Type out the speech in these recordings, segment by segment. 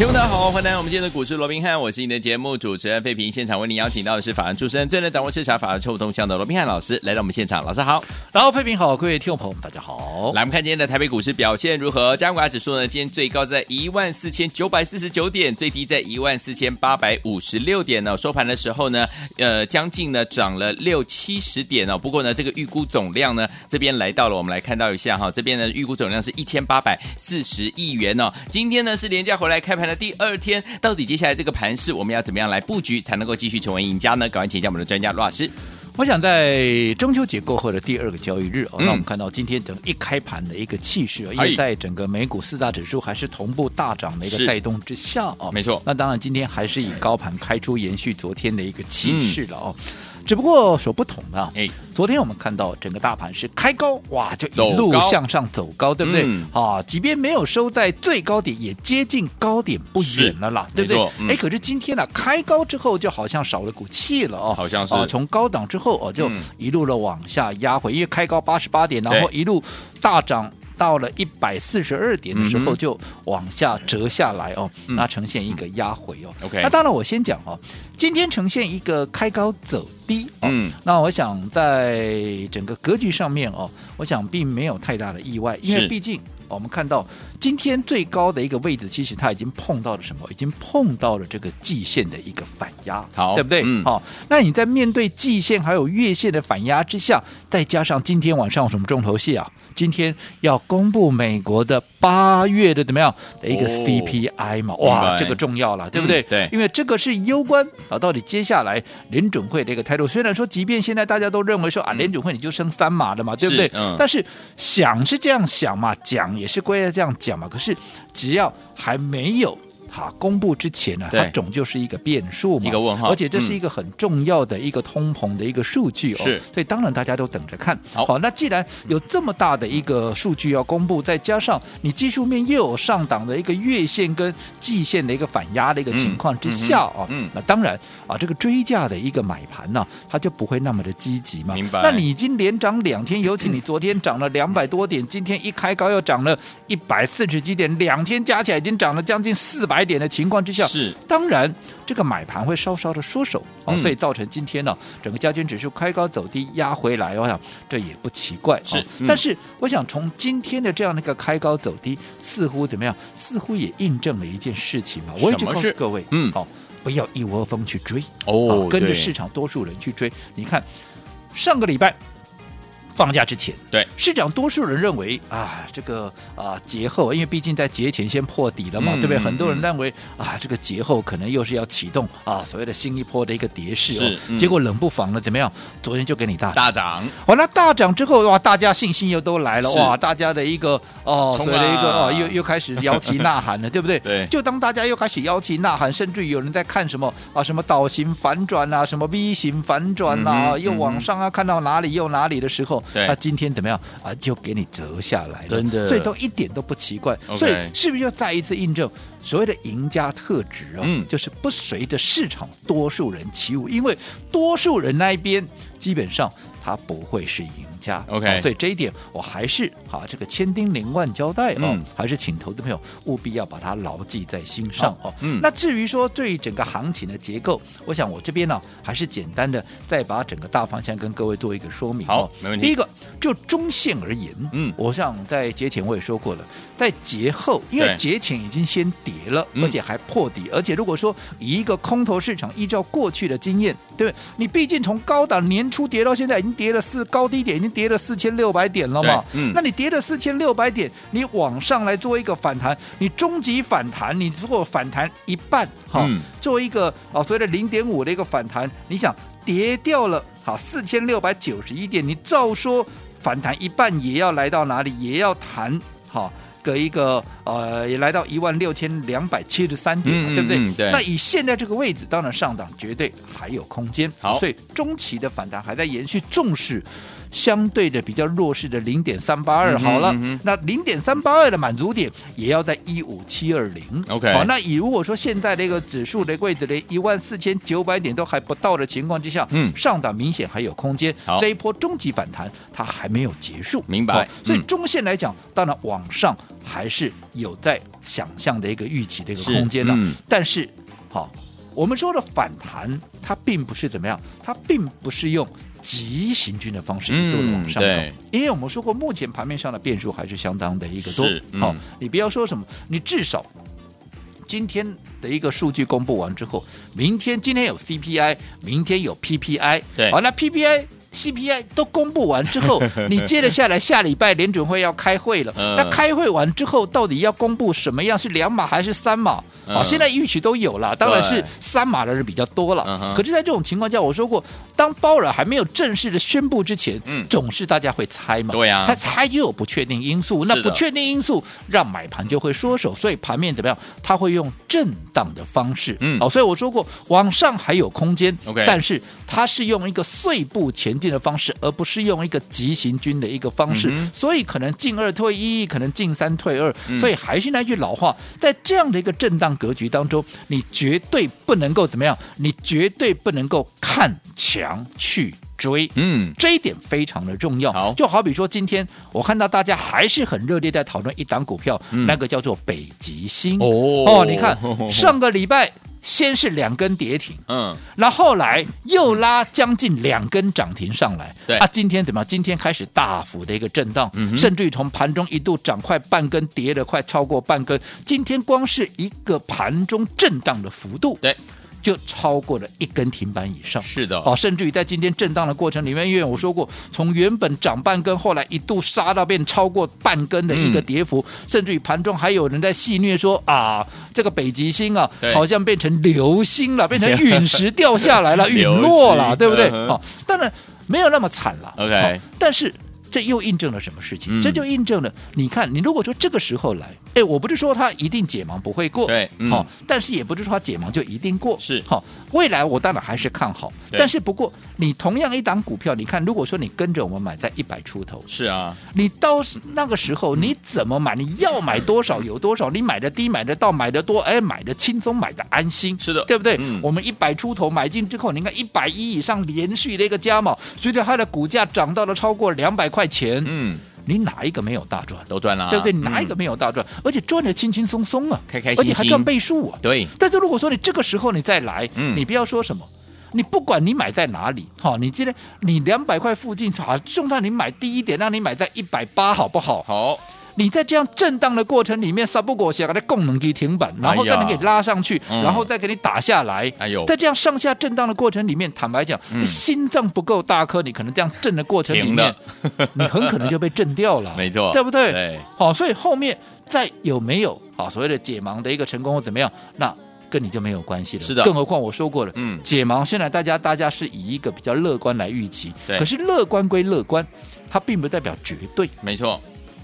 听众大家好，欢迎来到我们今天的股市罗宾汉，我是你的节目主持人费平。现场为您邀请到的是法案出身、最能掌握市场法案臭动向的罗宾汉老师来到我们现场，老师好。然后费平好，各位听众朋友们大家好。来，我们看今天的台北股市表现如何？加权指数呢？今天最高在一万四千九百四十九点，最低在一万四千八百五十六点呢。收盘的时候呢，呃，将近呢涨了六七十点哦。不过呢，这个预估总量呢，这边来到了，我们来看到一下哈，这边呢预估总量是一千八百四十亿元哦。今天呢是连假回来开盘的第二天。到底接下来这个盘势，我们要怎么样来布局，才能够继续成为赢家呢？赶快请教我们的专家罗老师。我想在中秋节过后的第二个交易日哦，嗯、那我们看到今天整一开盘的一个气势，因为在整个美股四大指数还是同步大涨的一个带动之下哦，没错。那当然今天还是以高盘开出，延续昨天的一个气势了哦。嗯只不过所不同啊，哎，昨天我们看到整个大盘是开高，哇，就一路向上走高，对不对？嗯、啊，即便没有收在最高点，也接近高点不远了啦，对不对？哎、嗯，可是今天呢、啊，开高之后就好像少了股气了哦，好像是，啊，从高档之后哦，就一路的往下压回，因为开高八十八点，然后一路大涨。到了一百四十二点的时候，就往下折下来哦，嗯、那呈现一个压回哦。OK，、嗯、那当然我先讲哦，今天呈现一个开高走低哦。嗯，那我想在整个格局上面哦，我想并没有太大的意外，因为毕竟我们看到今天最高的一个位置，其实它已经碰到了什么？已经碰到了这个季线的一个反压，好，对不对？嗯，好、哦，那你在面对季线还有月线的反压之下，再加上今天晚上有什么重头戏啊？今天要公布美国的八月的怎么样的一个 CPI 嘛？哦、哇，这个重要了，对不对？嗯、对，因为这个是攸关啊，到底接下来联准会的一个态度。虽然说，即便现在大家都认为说啊，联准会你就升三码了嘛，对不对？嗯。但是想是这样想嘛，讲也是归在这样讲嘛。可是只要还没有。好，公布之前呢，它总就是一个变数嘛，一个问号，而且这是一个很重要的一个通膨的一个数据哦，是，所以当然大家都等着看。好，好，那既然有这么大的一个数据要公布，再加上你技术面又有上档的一个月线跟季线的一个反压的一个情况之下啊，嗯，那当然啊，这个追价的一个买盘呢，它就不会那么的积极嘛。明白？那你已经连涨两天，尤其你昨天涨了 两百多点，今天一开高又涨了一百四十几点，两天加起来已经涨了将近四百。点的情况之下，是当然这个买盘会稍稍的缩手哦，所以造成今天呢整个加权指数开高走低压回来，我想这也不奇怪。是，但是我想从今天的这样的一个开高走低，似乎怎么样？似乎也印证了一件事情嘛。我一直告诉各位，嗯，好，不要一窝蜂去追哦，跟着市场多数人去追。你看上个礼拜。放假之前，对市场多数人认为啊，这个啊节后，因为毕竟在节前先破底了嘛，嗯、对不对？很多人认为啊，这个节后可能又是要启动啊所谓的新一波的一个跌势哦。嗯、结果冷不防的怎么样？昨天就给你大大涨，完了大涨之后哇，大家信心又都来了哇，大家的一个哦，所谓的一个哦，又又开始摇旗呐喊了，对不对？对。就当大家又开始摇旗呐喊，甚至有人在看什么啊，什么倒型反转啊，什么 V 型反转啊，嗯、又往上啊，看到哪里又哪里的时候。对那今天怎么样啊？就给你折下来了，真的，所以都一点都不奇怪。所以是不是又再一次印证所谓的赢家特质啊？嗯，就是不随着市场多数人起舞，因为多数人那一边基本上他不会是赢。家 OK，所以这一点我还是好这个千叮咛万交代哦，嗯、还是请投资朋友务必要把它牢记在心上哦。嗯，那至于说对整个行情的结构，我想我这边呢还是简单的再把整个大方向跟各位做一个说明。好，没问题。第一个就中线而言，嗯，我想在节前我也说过了，在节后，因为节前已经先跌了，而且还破底，嗯、而且如果说以一个空头市场依照过去的经验，对不对？你毕竟从高档年初跌到现在，已经跌了四高低点已经。跌了四千六百点了嘛？嗯，那你跌了四千六百点，你往上来做一个反弹，你终极反弹，你如果反弹一半，哈、嗯，做一个啊所谓的零点五的一个反弹，你想跌掉了好四千六百九十一点，你照说反弹一半也要来到哪里？也要弹好个一个呃，也来到一万六千两百七十三点，嗯对不对？嗯对那以现在这个位置，当然上档绝对还有空间。好所以中期的反弹还在延续，重视相对的比较弱势的零点三八二。好了，嗯哼那零点三八二的满足点也要在一五七二零。OK 好，那以如果说现在这个指数的位置连一万四千九百点都还不到的情况之下，嗯上档明显还有空间。这一波中级反弹它还没有结束，明白所以嗯中线来讲，当然往上还是有在想象的一个预期的一个空间的、嗯但是，好，我们说的反弹，它并不是怎么样，它并不是用急行军的方式一路的往上走、因为我们说过，目前盘面上的变数还是相当的一个多好，你不要说什么，你至少。今天的一个数据公布完之后，明天今天有 CPI，明天有 PPI，对好，那 PPI。CPI 都公布完之后，你接着下来，下礼拜联准会要开会了。嗯那开会完之后，到底要公布什么样？是两码还是三码？嗯啊，现在预期都有了，当然是三码的人比较多了。可是，在这种情况下，我说过，当鲍尔还没有正式的宣布之前，嗯总是大家会猜嘛。对呀猜猜就有不确定因素，那不确定因素让买盘就会缩手，所以盘面怎么样？它会用震荡的方式。嗯好，所以我说过，往上还有空间 OK 但是它是用一个碎步前进的方式，而不是用一个急行军的一个方式，嗯所以可能进二退一，可能进三退二、嗯所以还是那句老话，在这样的一个震荡格局当中，你绝对不能够怎么样？你绝对不能够看强去追。嗯，这一点非常的重要。好就好比说今天我看到大家还是很热烈在讨论一档股票，嗯那个叫做北极星。哦你看上个礼拜先是两根跌停。嗯，那后后来又拉将近两根涨停上来，对啊，今天怎么？今天开始大幅的一个震荡，嗯甚至于从盘中一度涨快半根，跌了快超过半根。今天光是一个盘中震荡的幅度，对，就超过了一根停板以上。是的，哦，甚至于在今天震荡的过程里面，因为我说过，从原本涨半根，后来一度杀到变超过半根的一个跌幅，嗯甚至于盘中还有人在戏谑说啊，这个北极星啊，好像变成流星了，变成陨石掉下来了，陨落了，对不对？嗯哦，当然没有那么惨了。OK 哦但是。这又印证了什么事情？嗯。这就印证了，你看，你如果说这个时候来，哎，我不是说他一定解盲不会过，对嗯。好、但是也不是说他解盲就一定过，是。好、未来我当然还是看好，但是不过你同样一档股票，你看，如果说你跟着我们买在一百出头，是啊，你到那个时候你怎么买？你要买多少有多少，你买的低买的到，买的多，哎，买的轻松，买的安心，是的。对不对？嗯。我们一百出头买进之后，你看一百一以上连续的一个加码，随着它的股价涨到了超过两百块钱，嗯，你哪一个没有大赚？都赚了啊，对不对？哪一个嗯没有大赚？而且赚的轻轻松松啊，开开心心而且还赚倍数啊。对，但是如果说你这个时候你再来，嗯你不要说什么。你不管你买在哪里，好，你今天你两百块附近，好，就算你买低一点，让你买在一百八，好不好？好，你在这样震荡的过程里面，撒不果想给它供能给停板，然后再能给拉上去，嗯然后再给你打下来。哎呦在这样上下震荡的过程里面，坦白讲，心脏不够大颗，你可能这样震的过程里面，你很可能就被震掉了。没错对不对？对，好，所以后面再有没有好所谓的解盲的一个成功或怎么样，那跟你就没有关系了。是的更何况我说过了，嗯解盲现在大家大家是以一个比较乐观来预期，对可是乐观归乐观，它并不代表绝对。没错，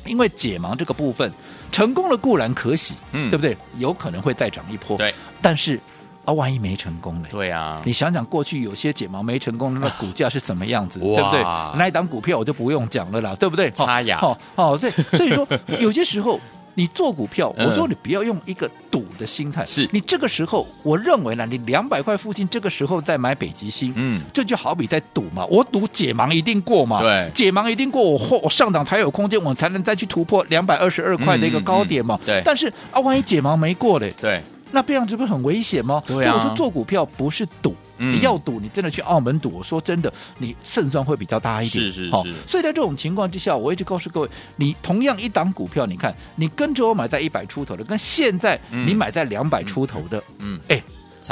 因为解盲这个部分成功了固然可喜，嗯对不对？有可能会再涨一波，对，但是啊，万一没成功呢？对啊，你想想，过去有些解盲没成功，那股价是什么样子，对不对？那一档股票我就不用讲了啦，对不对？擦牙哦哦，所以所以说，有些时候你做股票，嗯。我说你不要用一个赌的心态，是。你这个时候，我认为呢，你两百块附近这个时候再买北极星，嗯，这就好比在赌嘛，我赌解盲一定过嘛，对。解盲一定过，我后我上涨才有空间，我才能再去突破两百二十二块的一个高点嘛，对。但是啊，万一解盲没过嘞，对，那这样子不是很危险吗？对啊所以我说做股票不是赌。嗯你要赌，你真的去澳门赌，我说真的，你胜算会比较大一点。好是是是所以在这种情况之下，我一直告诉各位，你同样一档股票，你看你跟着我买在一百出头的，跟现在嗯你买在两百出头的，嗯，哎，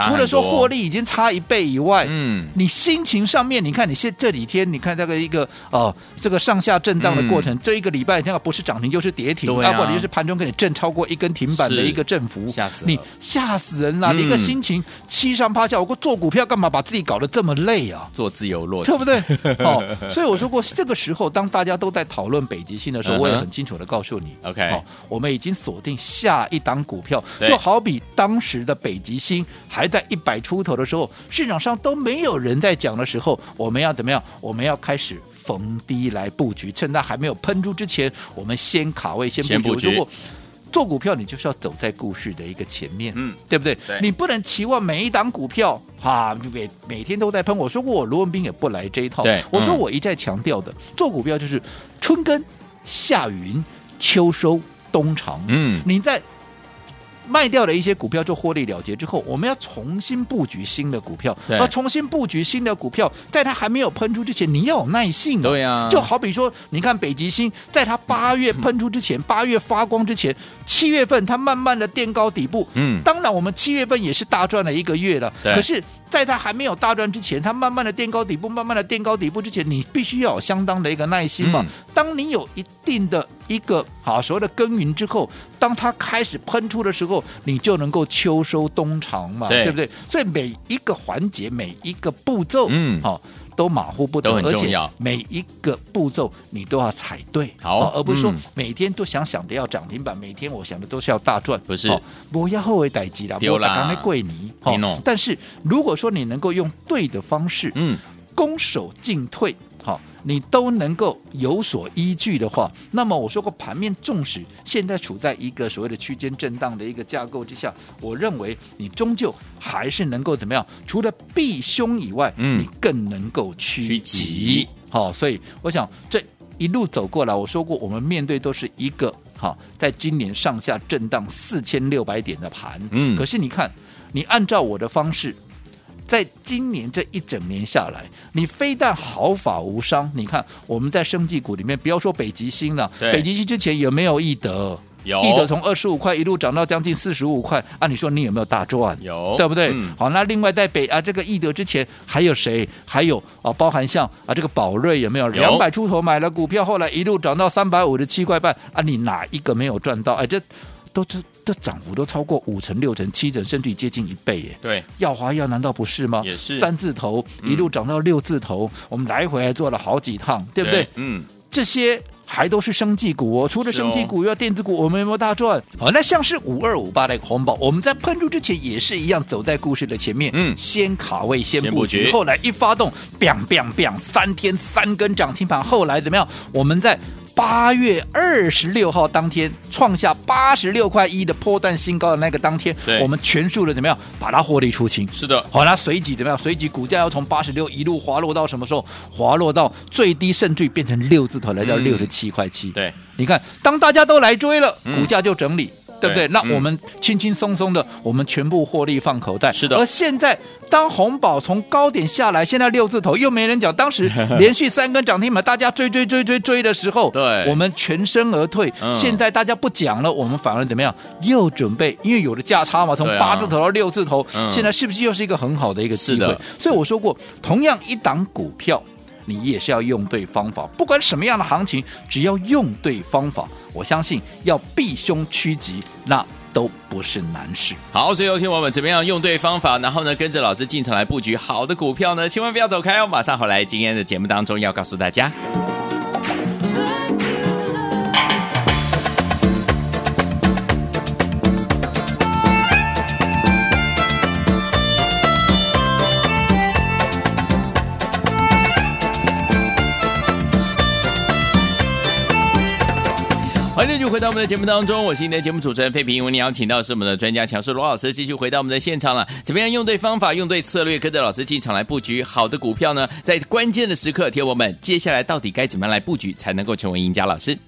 除了说获利已经差一倍以外，嗯，你心情上面，你看你现这几天，你看这个一个哦，这个上下震荡的过程，嗯。这一个礼拜，那个不是涨停就是跌停，对啊。或者就是盘中给你震超过一根停板的一个振幅，吓死你吓死人了，嗯。你一个心情七上八下，我做股票干嘛把自己搞得这么累啊？做自由落体。对不对？哦，所以我说过，这个时候当大家都在讨论北极星的时候，嗯我也很清楚的告诉你 OK 哦，我们已经锁定下一档股票，就好比当时的北极星还在一百出头的时候，市场上都没有人在讲的时候，我们要怎么样？我们要开始逢低来布局，趁它还没有喷出之前，我们先卡位，先先布局做股票，你就是要走在故事的一个前面，嗯，对不对？对你不能期望每一档股票哈，每每天都在喷。我说过，我罗文斌也不来这一套。对我说嗯我一再强调的，做股票就是春耕、夏耘、秋收、冬藏。嗯，你在卖掉了一些股票做获利了结之后，我们要重新布局新的股票。对而重新布局新的股票，在它还没有喷出之前，你要有耐性、啊。对啊就好比说，你看北极星，在它八月喷出之前，八、月发光之前，七月份它慢慢的垫高底部。嗯当然我们七月份也是大赚了一个月了。对可是，在它还没有大赚之前，它慢慢的垫高底部，慢慢的垫高底部之前，你必须要有相当的一个耐心嘛。嗯当你有一定的一个好所谓的耕耘之后，当它开始喷出的时候，你就能够秋收冬藏嘛，对不对？所以每一个环节，每一个步骤，嗯好、都马虎不得，而且每一个步骤你都要踩对，好而不是说嗯。每天都想想着要涨停板，每天我想的都是要大赚，不是。哦不要后悔逮急啦，丢啦刚才跪你，你但是如果说你能够用对的方式，嗯，攻守进退，好，你都能够有所依据的话，那么我说过，盘面纵使现在处在一个所谓的区间震荡的一个架构之下，我认为你终究还是能够怎么样？除了避凶以外，嗯你更能够趋吉。好，所以我想这一路走过来，我说过，我们面对都是一个好，在今年上下震荡四千六百点的盘，嗯可是你看，你按照我的方式。在今年这一整年下来，你非但毫发无伤，你看我们在生技股里面，不要说北极星了，北极星之前有没有易德？有易德从二十五块一路涨到将近四十五块，啊，你说你有没有大赚？有对不对？嗯好，那另外在北啊这个易德之前还有谁？还有啊，包含像啊这个宝瑞有没有两百出头买了股票，后来一路涨到三百五十七块半啊？你哪一个没有赚到？哎，这都这这涨幅都超过五成、六成、七成，甚至接近一倍耶。对，耀华药难道不是吗？也是三字头一路涨到六字头，我们来回还做了好几趟，对不对？嗯，这些还都是生技股哦，除了生技股，要电子股，我们有没有大赚？好，那像是五二五八的一个红宝，我们在喷出之前也是一样，走在故事的前面，嗯先卡位，先布局局，后来一发动，biang biang biang，三天三根涨停板，后来怎么样？我们在。八月二十六号当天创下八十六块一的破蛋新高的那个当天，我们全数的怎么样把它获利出清？是的，好，那随即怎么样？随即股价要从八十六一路滑落到什么时候？滑落到最低，甚至变成六字头，来到嗯六十七块七。对，你看，当大家都来追了，嗯股价就整理。对不对？那我们轻轻松松的，我们全部获利放口袋。是的而现在，当红宝从高点下来，现在六字头又没人讲。当时 连续三根涨停板，大家追追追追追的时候，对我们全身而退。嗯现在大家不讲了，我们反而怎么样？又准备，因为有了价差嘛，从八字头到六字头，嗯现在是不是又是一个很好的一个机会？所以我说过，同样一档股票。你也是要用对方法，不管什么样的行情，只要用对方法，我相信要避凶趋吉，那都不是难事。好，最后听我们怎么样用对方法，然后呢跟着老师进场来布局好的股票呢？千万不要走开哦，马上回来今天的节目当中要告诉大家。回到我们的节目当中，我是你的节目主持人费平。为您邀请到是我们的专家强势罗老师，继续回到我们的现场了。怎么样用对方法，用对策略，跟着老师进场来布局好的股票呢？在关键的时刻，铁我们接下来到底该怎么样来布局，才能够成为赢家？老师，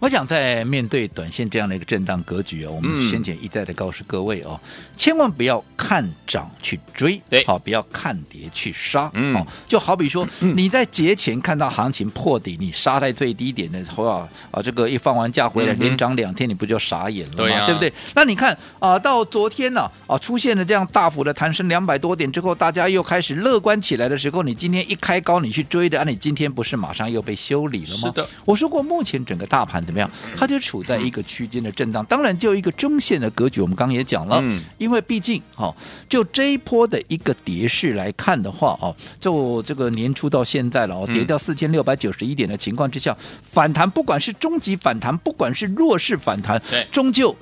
我想在面对短线这样的一个震荡格局哦，我们先前一再的告诉各位哦，嗯、千万不要看涨去追，对，好，不要看跌去杀，嗯，哦，就好比说你在节前看到行情破底，你杀在最低点的时候啊，啊，这个一放完假回来连涨两天，你不就傻眼了吗？对，啊、对不对？那你看啊，到昨天呢啊，啊，出现了这样大幅的弹升两百多点之后，大家又开始乐观起来的时候，你今天一开高你去追的，啊，你今天不是马上又被修理了吗？是的，我说过，目前整个大盘。怎么样？它就处在一个区间的震荡，当然就一个中线的格局。我们刚刚也讲了，嗯，因为毕竟哈，就这一波的一个跌势来看的话，哦，就这个年初到现在了，哦，跌掉四千六百九十一点的情况之下，反弹不管是中级反弹，不管是弱势反弹，终究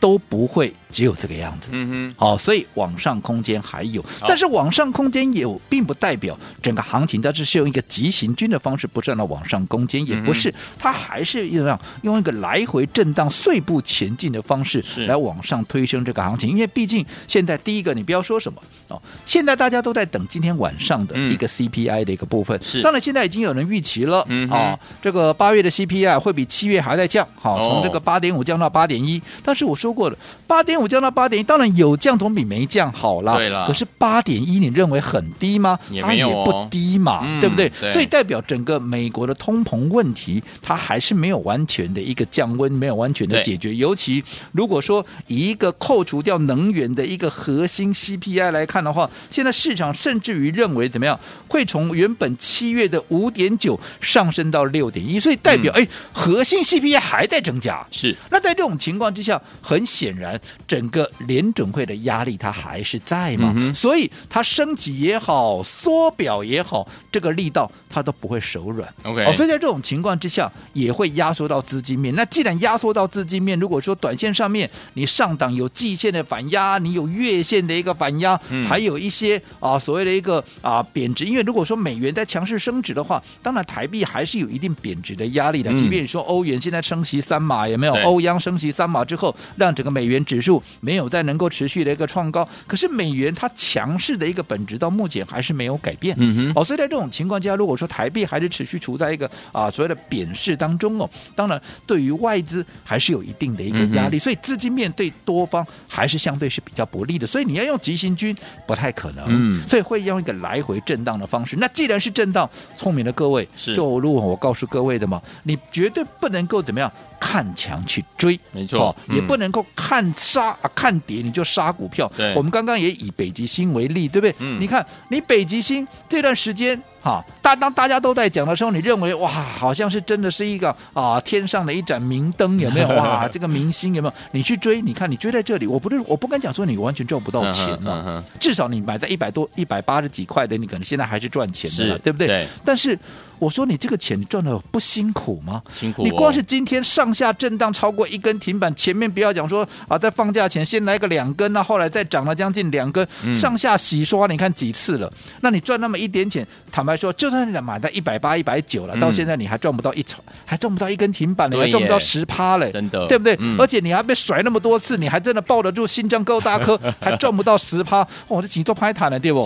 都不会。只有这个样子，嗯哼，好，所以往上空间还有，但是往上空间有，并不代表整个行情它只是用一个急行军的方式，不断的往上攻坚，也不是，它还是用用一个来回震荡、碎步前进的方式来往上推升这个行情。因为毕竟现在第一个，你不要说什么哦，现在大家都在等今天晚上的一个 CPI 的一个部分，是，当然现在已经有人预期了，嗯啊，这个八月的 CPI 会比七月还在降，好，从这个八点五降到八点一，但是我说过了，八点五降到八点一，当然有降总比没降好啦。对了，可是八点一，你认为很低吗？也没有、哦、也不低嘛，嗯、对不对？对，所以代表整个美国的通膨问题，它还是没有完全的一个降温，没有完全的解决。尤其如果说以一个扣除掉能源的一个核心 CPI 来看的话，现在市场甚至于认为怎么样，会从原本七月的五点九上升到六点一，所以代表哎、嗯，核心 CPI 还在增加。是，那在这种情况之下，很显然。整个联准会的压力它还是在嘛，嗯、所以它升级也好，缩表也好，这个力道它都不会手软。OK，哦，所以在这种情况之下，也会压缩到资金面。那既然压缩到资金面，如果说短线上面你上档有季线的反压，你有月线的一个反压，嗯、还有一些啊所谓的一个啊贬值，因为如果说美元在强势升值的话，当然台币还是有一定贬值的压力的。嗯、即便你说欧元现在升息三码，有没有？欧央升息三码之后，让整个美元指数。没有再能够持续的一个创高，可是美元它强势的一个本质到目前还是没有改变。嗯哼，哦，所以在这种情况下，如果说台币还是持续处在一个啊所谓的贬势当中哦，当然对于外资还是有一定的一个压力，嗯、所以资金面对多方还是相对是比较不利的。所以你要用急行军不太可能，嗯，所以会用一个来回震荡的方式。那既然是震荡，聪明的各位是就如果我告诉各位的嘛，你绝对不能够怎么样。看强去追，没错，也不能够看杀啊，看跌你就杀股票。对，我们刚刚也以北极星为例，对不对？嗯，你看你北极星这段时间。哈，大当大家都在讲的时候，你认为哇，好像是真的是一个啊天上的一盏明灯，有没有？哇，这个明星有没有？你去追，你看你追在这里，我不是我不敢讲说你完全赚不到钱了，至少你买在一百多、一百八十几块的，你可能现在还是赚钱的，对不对？对。但是我说你这个钱你赚的不辛苦吗？辛苦。你光是今天上下震荡超过一根停板，前面不要讲说啊，在放假前先来个两根，那后来再涨了将近两根，上下洗刷，你看几次了？那你赚那么一点钱，坦白。说，就算你买在一百八、一百九了，到现在你还赚不到一成，还赚不到一根停板呢，还赚不到十趴嘞，真的，对不对？而且你还被甩那么多次，你还真的抱得住新疆高大科，还赚不到十趴，哦，这几座拍坦了，对不？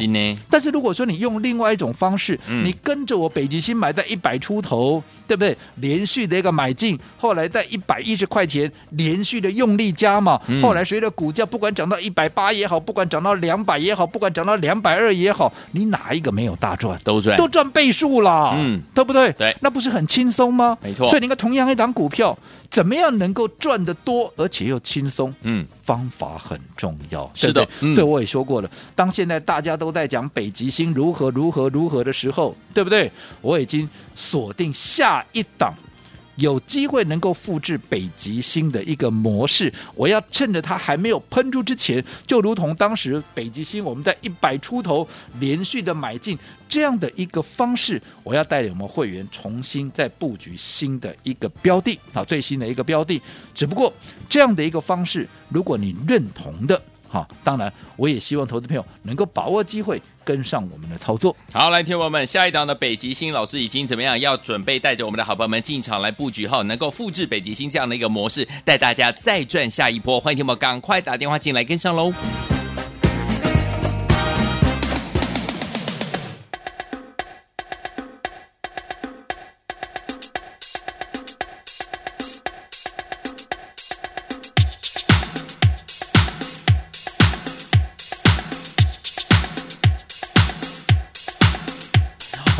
但是如果说你用另外一种方式，你跟着我北极星买在一百出头，对不对？连续的一个买进，后来在一百一十块钱连续的用力加嘛，后来随着股价不管涨到一百八也好，不管涨到两百也好，不管涨到两百二也好，你哪一个没有大赚？都赚。都赚倍数了，嗯，对不对？对，那不是很轻松吗？没错。所以你看，同样一档股票，怎么样能够赚得多，而且又轻松？嗯，方法很重要。是的，嗯、我也说过了，当现在大家都在讲北极星如何如何如何的时候，对不对？我已经锁定下一档。有机会能够复制北极星的一个模式，我要趁着它还没有喷出之前，就如同当时北极星我们在一百出头连续的买进这样的一个方式，我要带领我们会员重新再布局新的一个标的啊，最新的一个标的。只不过这样的一个方式，如果你认同的。好，当然，我也希望投资朋友能够把握机会，跟上我们的操作。好，来，听我们下一档的北极星老师已经怎么样？要准备带着我们的好朋友们进场来布局，哈，能够复制北极星这样的一个模式，带大家再赚下一波。欢迎听我们赶快打电话进来跟上喽。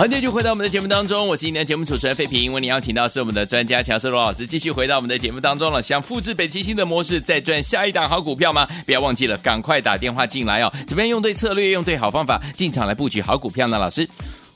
今天就回到我们的节目当中，我是今天节目主持人费平，为您邀请到是我们的专家乔世罗老师，继续回到我们的节目当中了。想复制北极星的模式，再赚下一档好股票吗？不要忘记了，赶快打电话进来哦。怎么样用对策略，用对好方法，进场来布局好股票呢？老师？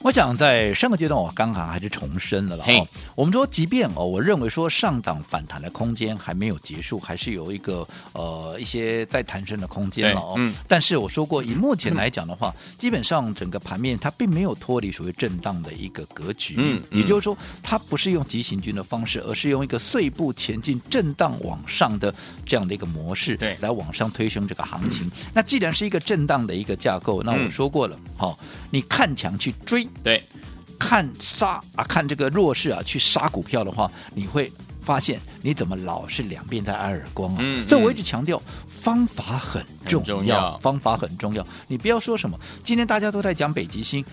我想在上个阶段，我刚刚还是重申了了哦。我们说，即便哦，我认为说上档反弹的空间还没有结束，还是有一个呃一些在弹升的空间了哦。嗯。但是我说过，以目前来讲的话，基本上整个盘面它并没有脱离属于震荡的一个格局。嗯。也就是说，它不是用急行军的方式，而是用一个碎步前进、震荡往上的这样的一个模式，对，来往上推升这个行情。那既然是一个震荡的一个架构，那我说过了，好，你看强去追。对，看杀啊，看这个弱势啊，去杀股票的话，你会发现你怎么老是两边在挨耳光啊？嗯，所以我一直强调方法很重要，重要方法很重要。你不要说什么，今天大家都在讲北极星，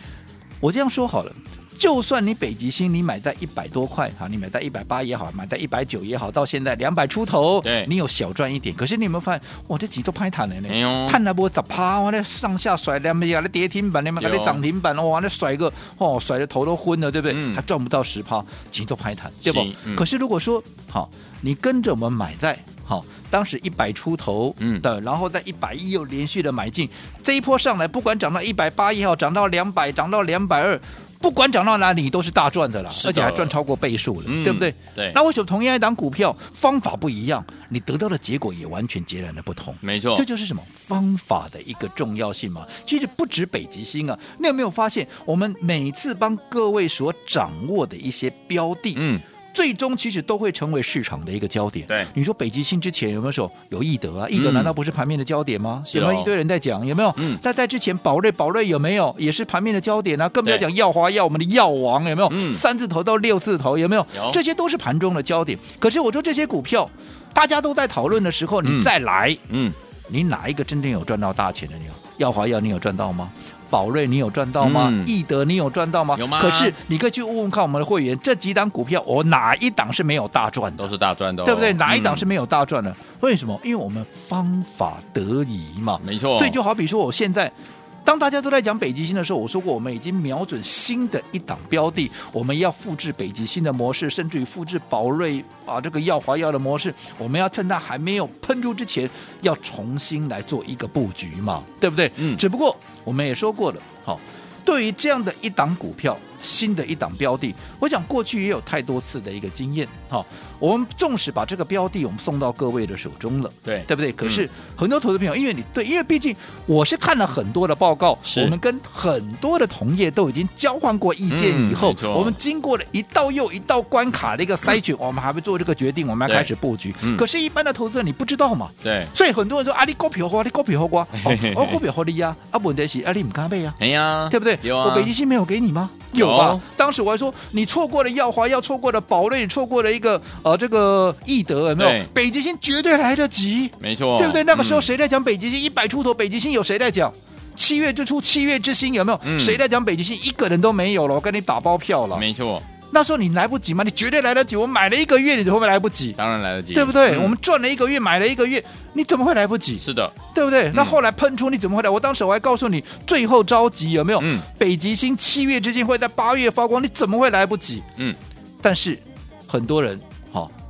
我这样说好了。就算你北极星，你买在一百多块，哈，你买在一百八也好，买在一百九也好，到现在两百出头，对，你有小赚一点。可是你有没有发现，哇，这几都拍弹了呢？弹了不咋趴，哇，那上下甩两边啊，那跌停板，那边那涨停板，哇，那甩个，哦，甩的头都昏了，对不对？嗯、还赚不到十趴，几都拍弹，对不？嗯、可是如果说，好，你跟着我们买在，好，当时一百出头的，嗯、然后在一百一又连续的买进，这一波上来，不管涨到一百八也好，涨到两百，涨到两百二。不管涨到哪里都是大赚的了，的而且还赚超过倍数了，嗯、对不对？对。那为什么同样一档股票方法不一样，你得到的结果也完全截然的不同？没错，这就是什么方法的一个重要性嘛。其实不止北极星啊，你有没有发现，我们每次帮各位所掌握的一些标的，嗯。最终其实都会成为市场的一个焦点。对，你说北极星之前有没有说有易德啊？易德难道不是盘面的焦点吗？有没有一堆人在讲？有没有？嗯，在在之前宝瑞宝瑞有没有也是盘面的焦点啊？更不要讲耀华耀我们的药王有没有？嗯，三字头到六字头有没有？有，这些都是盘中的焦点。可是我说这些股票大家都在讨论的时候，你再来，嗯，你哪一个真正有赚到大钱的？你耀华耀你有赚到吗？宝瑞，你有赚到吗？嗯、易德，你有赚到吗？有吗？可是你可以去问问看我们的会员，这几档股票，我哪一档是没有大赚的？都是大赚的、哦，对不对？哪一档是没有大赚的？嗯、为什么？因为我们方法得宜嘛。没错。所以就好比说，我现在。当大家都在讲北极星的时候，我说过我们已经瞄准新的一档标的，我们要复制北极星的模式，甚至于复制宝瑞啊这个耀华药的模式，我们要趁它还没有喷出之前，要重新来做一个布局嘛，对不对？嗯。只不过我们也说过了，好，对于这样的一档股票。新的一档标的，我想过去也有太多次的一个经验，哈，我们纵使把这个标的我们送到各位的手中了，对，对不对？可是很多投资朋友，因为你对，因为毕竟我是看了很多的报告，我们跟很多的同业都已经交换过意见以后，嗯、我们经过了一道又一道关卡的一个筛选，嗯、我们还会做这个决定，我们要开始布局。可是，一般的投资人你不知道嘛？对，所以很多人说啊，你股票好，你股票好瓜，我 股票好你呀，啊，问题是啊，你唔敢买呀？哎呀，对不对？有啊，我北极星没有给你吗？有当时我还说，你错过了耀华，要错过了宝瑞，错过了一个呃这个易德，有没有？北极星绝对来得及，没错，对不对？那个时候谁在讲北极星？一百、嗯、出头，北极星有谁在讲？七月之初，七月之星有没有？嗯、谁在讲北极星？一个人都没有了，我跟你打包票了，没错。那时候你来不及吗？你绝对来得及。我买了一个月，你会不会来不及？当然来得及，对不对？嗯、我们赚了一个月，买了一个月，你怎么会来不及？是的，对不对？嗯、那后来喷出，你怎么会来？我当时我还告诉你，最后着急有没有？嗯，北极星七月之星会在八月发光，你怎么会来不及？嗯，但是很多人。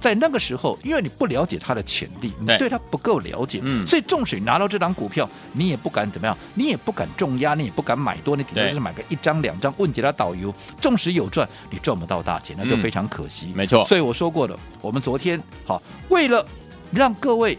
在那个时候，因为你不了解它的潜力，你对它不够了解，嗯，所以纵使你拿到这张股票，你也不敢怎么样，你也不敢重压，你也不敢买多，你顶多就是买个一张两张，问其他导游。纵使有赚，你赚不到大钱，那就非常可惜。没错，所以我说过了，我们昨天好，为了让各位。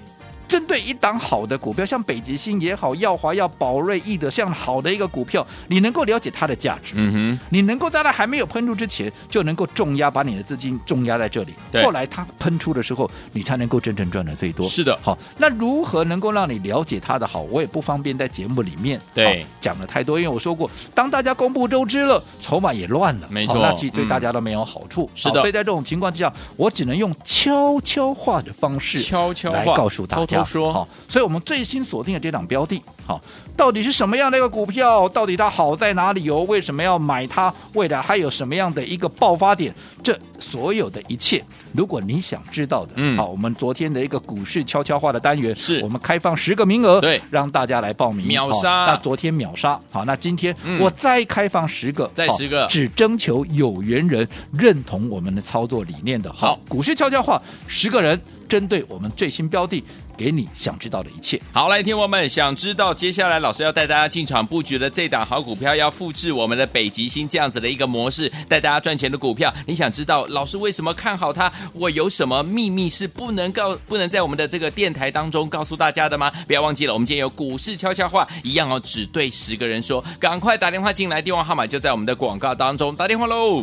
针对一档好的股票，像北极星也好，耀华、耀宝瑞、易德，像好的一个股票，你能够了解它的价值，嗯哼，你能够在它还没有喷出之前，就能够重压，把你的资金重压在这里。对后来它喷出的时候，你才能够真正赚的最多。是的，好，那如何能够让你了解它的好？我也不方便在节目里面对讲的太多，因为我说过，当大家公布周知了，筹码也乱了，没错，那其实对大家都没有好处。嗯、是的，所以在这种情况之下，我只能用悄悄话的方式，悄悄话来告诉大家。说好，所以我们最新锁定的这档标的，好，到底是什么样的一个股票？到底它好在哪里哦？为什么要买它？未来还有什么样的一个爆发点？这所有的一切，如果你想知道的，嗯，好，我们昨天的一个股市悄悄话的单元，是我们开放十个名额，对，让大家来报名秒杀。那昨天秒杀，好，那今天嗯我再开放十个，再十个，只征求有缘人认同我们的操作理念的。好，股市悄悄话，十个人针对我们最新标的。给你想知道的一切。好，来，听我们想知道接下来老师要带大家进场布局的这档好股票，要复制我们的北极星这样子的一个模式，带大家赚钱的股票。你想知道老师为什么看好它？我有什么秘密是不能告、不能在我们的这个电台当中告诉大家的吗？不要忘记了，我们今天有股市悄悄话，一样哦，只对十个人说。赶快打电话进来，电话号码就在我们的广告当中，打电话喽。